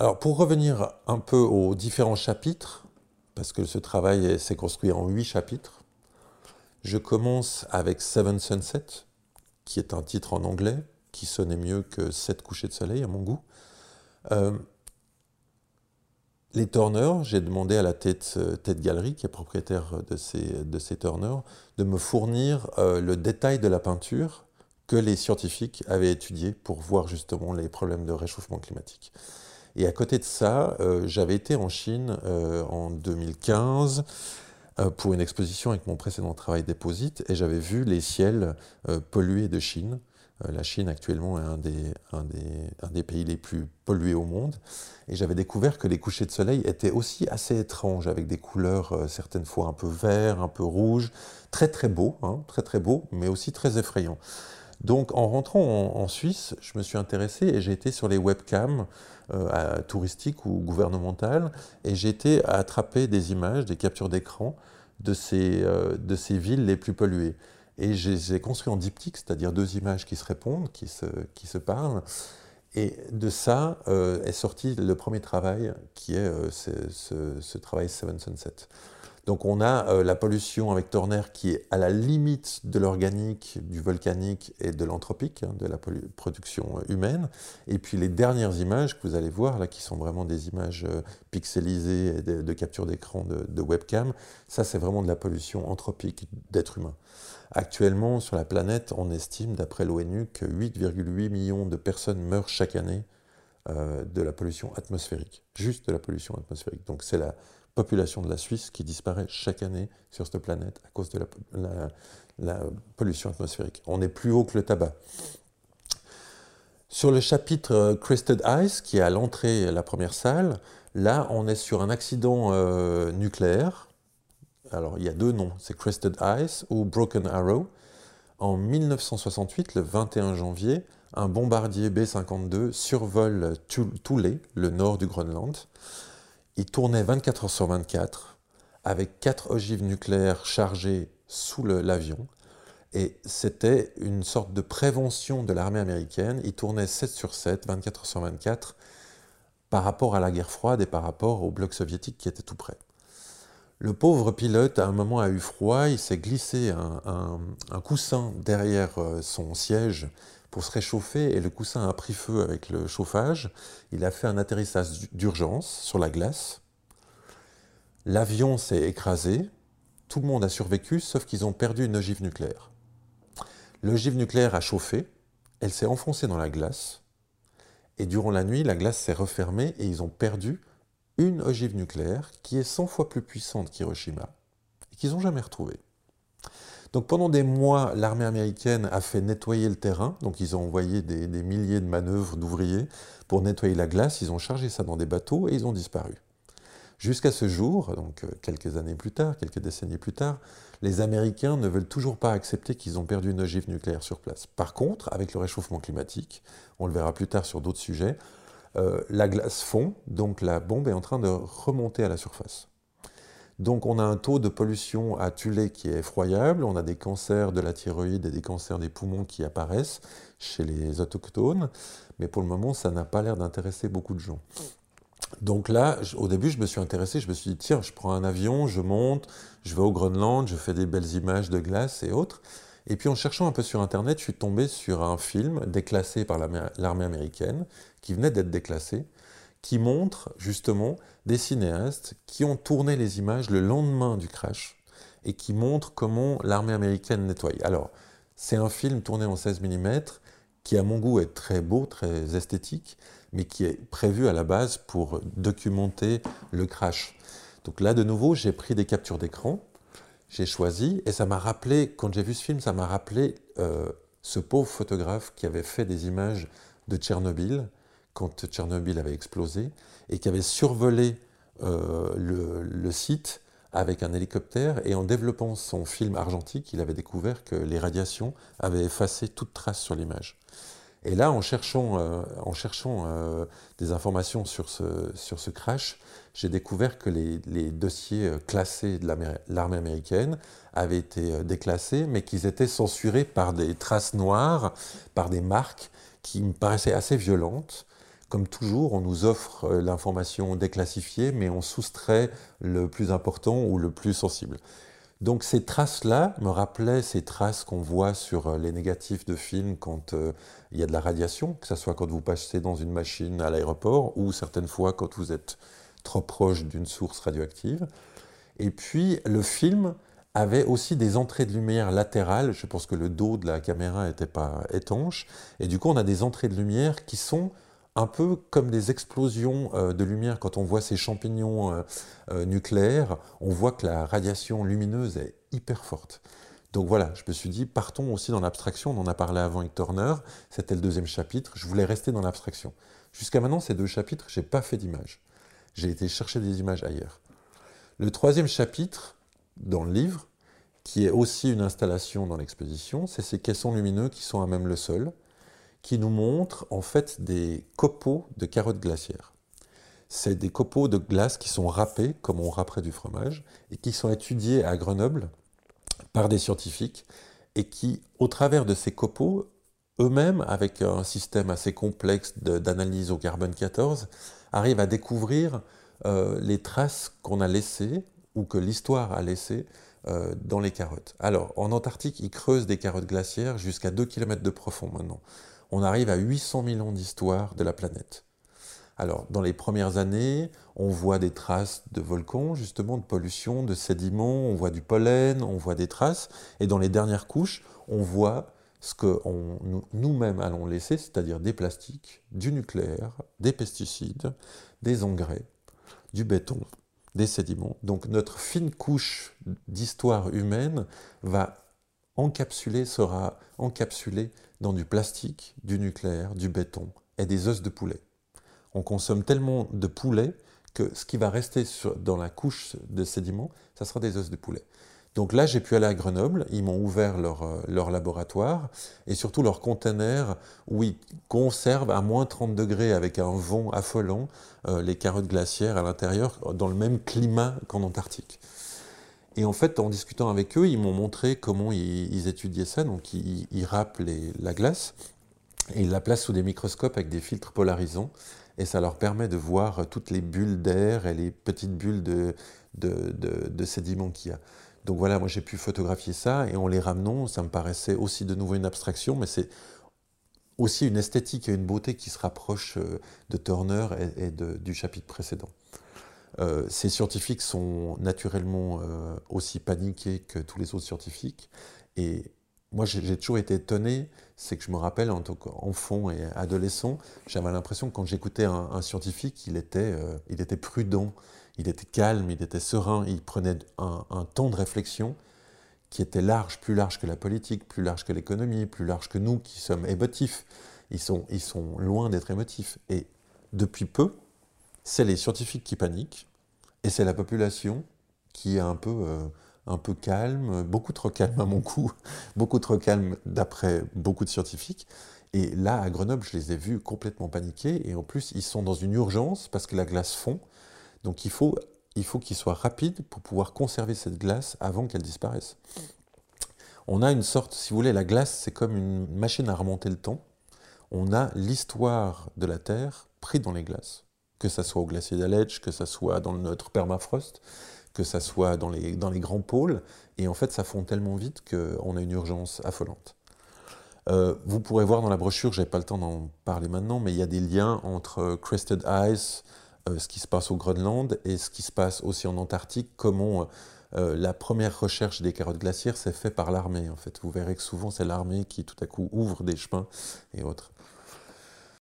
Alors pour revenir un peu aux différents chapitres, parce que ce travail s'est construit en huit chapitres, je commence avec Seven Sunset, qui est un titre en anglais, qui sonnait mieux que Sept couchers de soleil à mon goût. Euh, les Turner, j'ai demandé à la tête, euh, galerie, qui est propriétaire de ces, de ces de me fournir euh, le détail de la peinture que les scientifiques avaient étudié pour voir justement les problèmes de réchauffement climatique. Et à côté de ça, euh, j'avais été en Chine euh, en 2015 euh, pour une exposition avec mon précédent travail Déposite et j'avais vu les ciels pollués de Chine. la Chine actuellement est un des, un, des, un des, pays les plus pollués au monde. Et j'avais découvert que les couchers de soleil étaient aussi assez étranges, avec des couleurs certaines fois un peu vert, un peu rouge, très très beaux, hein, très très beaux, mais aussi très effrayants. Donc en rentrant en, Suisse, je me suis intéressé et j'ai été sur les webcams euh, touristiques ou gouvernementales et j'ai été attraper des images, des captures d'écran de, ces, euh, villes les plus polluées. Et je les ai construits en diptyque, c'est-à-dire deux images qui se répondent, qui se, qui parlent. Et de ça euh, est sorti le premier travail qui est ce, ce, ce, travail Seven Sunset. Donc on a euh, la pollution avec Turner qui est à la limite de l'organique, du volcanique et de l'anthropique, hein, de la production euh, humaine. Et puis les dernières images que vous allez voir, là, qui sont vraiment des images euh, pixelisées et de, capture d'écran de, webcam, ça c'est vraiment de la pollution anthropique d'êtres humains. Actuellement, sur la planète, on estime, d'après l'ONU, que 8,8 millions de personnes meurent chaque année de la pollution atmosphérique, juste de la pollution atmosphérique. Donc c'est la population de la Suisse qui disparaît chaque année sur cette planète à cause de la, pollution atmosphérique. On est plus haut que le tabac. Sur le chapitre euh, Crested Ice, qui est à l'entrée, la première salle, là, on est sur un accident euh, nucléaire. Alors, il y a deux noms, c'est Crested Ice ou Broken Arrow. En 1968, le 21 janvier, un bombardier B-52 survole Thule, le nord du Groenland il tournait 24 heures sur 24 avec quatre ogives nucléaires chargées sous l'avion. Et c'était une sorte de prévention de l'armée américaine. Il tournait 7 sur 7, 24 heures sur 24, par rapport à la guerre froide et par rapport au bloc soviétique qui était tout près. Le pauvre pilote, à un moment, a eu froid, il s'est glissé un, coussin derrière euh, son siège pour se réchauffer et le coussin a pris feu avec le chauffage. Il a fait un atterrissage d'urgence sur la glace. L'avion s'est écrasé. Tout le monde a survécu, sauf qu'ils ont perdu une ogive nucléaire. L'ogive nucléaire a chauffé, elle s'est enfoncée dans la glace, et durant la nuit, la glace s'est refermée et ils ont perdu une ogive nucléaire qui est 100 fois plus puissante qu'Hiroshima et qu'ils n'ont jamais retrouvée. Donc pendant des mois, l'armée américaine a fait nettoyer le terrain. Donc ils ont envoyé des, milliers de manœuvres d'ouvriers pour nettoyer la glace. Ils ont chargé ça dans des bateaux et ils ont disparu. Jusqu'à ce jour, donc euh, quelques années plus tard, quelques décennies plus tard, les Américains ne veulent toujours pas accepter qu'ils ont perdu une ogive nucléaire sur place. Par contre, avec le réchauffement climatique, on le verra plus tard sur d'autres sujets, euh, la glace fond, donc la bombe est en train de remonter à la surface. Donc on a un taux de pollution à Tulé qui est effroyable, on a des cancers de la thyroïde et des cancers des poumons qui apparaissent chez les autochtones, mais pour le moment ça n'a pas l'air d'intéresser beaucoup de gens. Donc là, au début, je me suis intéressé, je me suis dit, tiens, je prends un avion, je monte, je vais au Groenland, je fais des belles images de glace et autres. Et puis en cherchant un peu sur Internet, je suis tombé sur un film déclassé par l'armée américaine, qui venait d'être déclassé, qui montre justement des cinéastes qui ont tourné les images le lendemain du crash et qui montrent comment l'armée américaine nettoie. Alors, c'est un film tourné en 16 mm qui, à mon goût, est très beau, très esthétique, mais qui est prévu à la base pour documenter le crash. Donc là, de nouveau, j'ai pris des captures d'écran, j'ai choisi, et ça m'a rappelé, quand j'ai vu ce film, ça m'a rappelé euh, ce pauvre photographe qui avait fait des images de Tchernobyl quand Tchernobyl avait explosé et qui avait survolé euh, le, site avec un hélicoptère et en développant son film argentique, il avait découvert que les radiations avaient effacé toute trace sur l'image. Et là, en cherchant, euh, euh, des informations sur ce, crash, j'ai découvert que les, dossiers classés de l'armée américaine avaient été déclassés, mais qu'ils étaient censurés par des traces noires, par des marques qui me paraissaient assez violentes Comme toujours, on nous offre euh, l'information déclassifiée, mais on soustrait le plus important ou le plus sensible. Donc ces traces-là me rappelaient ces traces qu'on voit sur euh, les négatifs de films quand euh, il y a de la radiation, que ce soit quand vous passez dans une machine à l'aéroport ou certaines fois quand vous êtes trop proche d'une source radioactive. Et puis le film avait aussi des entrées de lumière latérales, je pense que le dos de la caméra n'était pas étanche, et du coup on a des entrées de lumière qui sont un peu comme des explosions euh, de lumière quand on voit ces champignons euh, euh, nucléaires, on voit que la radiation lumineuse est hyper forte. Donc voilà, je me suis dit, partons aussi dans l'abstraction, on en a parlé avant avec Turner, c'était le deuxième chapitre, je voulais rester dans l'abstraction. Jusqu'à maintenant, ces deux chapitres, je n'ai pas fait d'image. J'ai été chercher des images ailleurs. Le troisième chapitre, dans le livre, qui est aussi une installation dans l'exposition, c'est ces caissons lumineux qui sont à même le sol, qui nous montre en fait des copeaux de carottes glaciaires. C'est des copeaux de glace qui sont râpés, comme on râperait du fromage, et qui sont étudiés à Grenoble par des scientifiques, et qui, au travers de ces copeaux, eux-mêmes, avec un système assez complexe d'analyse au carbone 14, arrivent à découvrir euh, les traces qu'on a laissées, ou que l'histoire a laissées, euh, dans les carottes. Alors, en Antarctique, ils creusent des carottes glaciaires jusqu'à 2 km de profond maintenant on arrive à 800 millions d'histoires de la planète. Alors, dans les premières années, on voit des traces de volcans, justement, de pollution, de sédiments, on voit du pollen, on voit des traces, et dans les dernières couches, on voit ce que nous-mêmes allons laisser, c'est-à-dire des plastiques, du nucléaire, des pesticides, des engrais, du béton, des sédiments. Donc notre fine couche d'histoire humaine va encapsuler, sera encapsulée dans du plastique, du nucléaire, du béton et des os de poulet. On consomme tellement de poulet que ce qui va rester dans la couche de sédiments, ça sera des os de poulet. Donc là, j'ai pu aller à Grenoble, ils m'ont ouvert leur, euh, laboratoire et surtout leur conteneur où ils conservent à moins 30 degrés avec un vent affolant euh, les carottes glaciaires à l'intérieur dans le même climat qu'en Antarctique. Et en fait, en discutant avec eux, ils m'ont montré comment ils, étudiaient ça. Donc, ils, ils râpent la glace et ils la placent sous des microscopes avec des filtres polarisants. Et ça leur permet de voir toutes les bulles d'air et les petites bulles de, sédiments qu'il y a. Donc voilà, moi j'ai pu photographier ça et en les ramenant, ça me paraissait aussi de nouveau une abstraction, mais c'est aussi une esthétique et une beauté qui se rapprochent euh, de Turner et, du chapitre précédent. Euh, ces scientifiques sont naturellement euh, aussi paniqués que tous les autres scientifiques. Et moi, j'ai toujours été étonné, c'est que je me rappelle en tant qu'enfant et adolescent, j'avais l'impression que quand j'écoutais un, scientifique, il était, euh, il était prudent, il était calme, il était serein, il prenait un, un, temps de réflexion qui était large, plus large que la politique, plus large que l'économie, plus large que nous qui sommes émotifs. Ils sont, ils sont loin d'être émotifs. Et depuis peu, c'est les scientifiques qui paniquent et c'est la population qui est un peu, euh, calme, beaucoup trop calme à mon goût, beaucoup trop calme d'après beaucoup de scientifiques. Et là, à Grenoble, je les ai vus complètement paniqués. Et en plus, ils sont dans une urgence parce que la glace fond. Donc il faut il faut qu'ils soient rapides pour pouvoir conserver cette glace avant qu'elle disparaisse. On a une sorte, si vous voulez, la glace, c'est comme une machine à remonter le temps. On a l'histoire de la Terre pris dans les glaces que ça soit au glacier d'Aletsch, que ça soit dans notre permafrost, que ça soit dans les, grands pôles. Et en fait, ça fond tellement vite qu'on a une urgence affolante. Euh, vous pourrez voir dans la brochure, je n'ai pas le temps d'en parler maintenant, mais il y a des liens entre Crested Ice, euh, ce qui se passe au Groenland, et ce qui se passe aussi en Antarctique, comment euh, la première recherche des carottes glaciaires s'est faite par l'armée. En fait, vous verrez que souvent c'est l'armée qui tout à coup ouvre des chemins et autres.